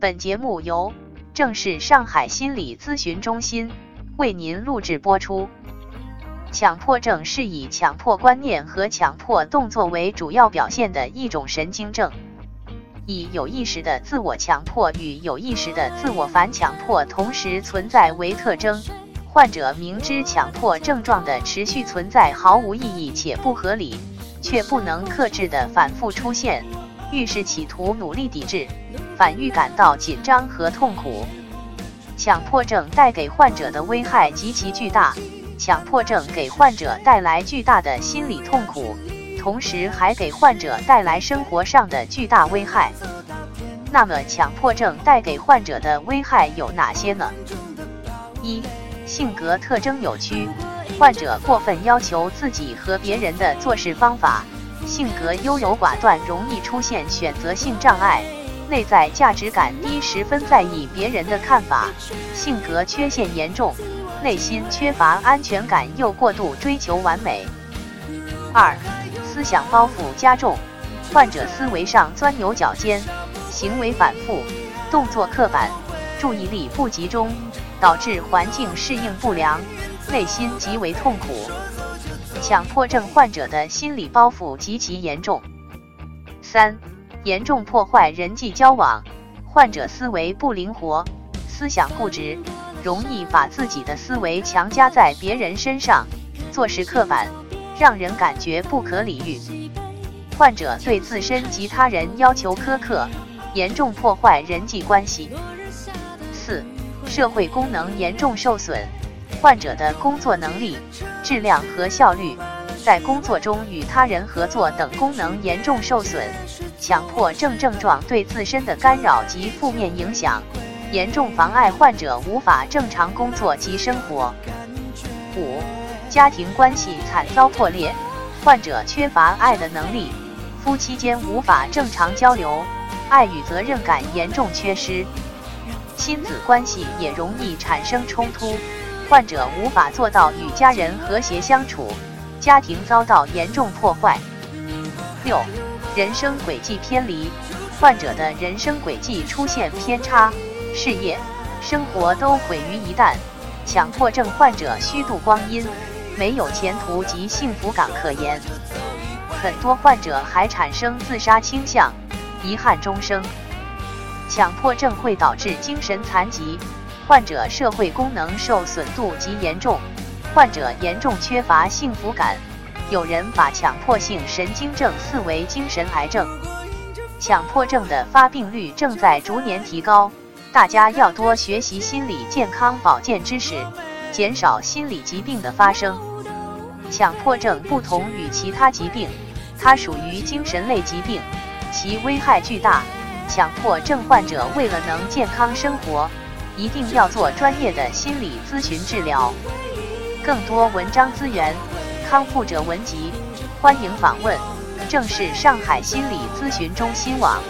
本节目由正式上海心理咨询中心为您录制播出。强迫症是以强迫观念和强迫动作为主要表现的一种神经症，以有意识的自我强迫与有意识的自我反强迫同时存在为特征。患者明知强迫症状的持续存在毫无意义且不合理，却不能克制的反复出现。遇事企图努力抵制，反预感到紧张和痛苦。强迫症带给患者的危害极其巨大，强迫症给患者带来巨大的心理痛苦，同时还给患者带来生活上的巨大危害。那么，强迫症带给患者的危害有哪些呢？一、性格特征扭曲，患者过分要求自己和别人的做事方法。性格优柔寡断，容易出现选择性障碍；内在价值感低，十分在意别人的看法；性格缺陷严重，内心缺乏安全感，又过度追求完美。二、思想包袱加重，患者思维上钻牛角尖，行为反复，动作刻板，注意力不集中，导致环境适应不良，内心极为痛苦。强迫症患者的心理包袱极其严重。三、严重破坏人际交往，患者思维不灵活，思想固执，容易把自己的思维强加在别人身上，做事刻板，让人感觉不可理喻。患者对自身及他人要求苛刻，严重破坏人际关系。四、社会功能严重受损。患者的工作能力、质量和效率，在工作中与他人合作等功能严重受损。强迫症症状对自身的干扰及负面影响，严重妨碍患者无法正常工作及生活。五、家庭关系惨遭破裂，患者缺乏爱的能力，夫妻间无法正常交流，爱与责任感严重缺失，亲子关系也容易产生冲突。患者无法做到与家人和谐相处，家庭遭到严重破坏。六、人生轨迹偏离，患者的人生轨迹出现偏差，事业、生活都毁于一旦。强迫症患者虚度光阴，没有前途及幸福感可言。很多患者还产生自杀倾向，遗憾终生。强迫症会导致精神残疾。患者社会功能受损度极严重，患者严重缺乏幸福感。有人把强迫性神经症视为精神癌症。强迫症的发病率正在逐年提高，大家要多学习心理健康保健知识，减少心理疾病的发生。强迫症不同于其他疾病，它属于精神类疾病，其危害巨大。强迫症患者为了能健康生活。一定要做专业的心理咨询治疗。更多文章资源，康复者文集，欢迎访问正是上海心理咨询中心网。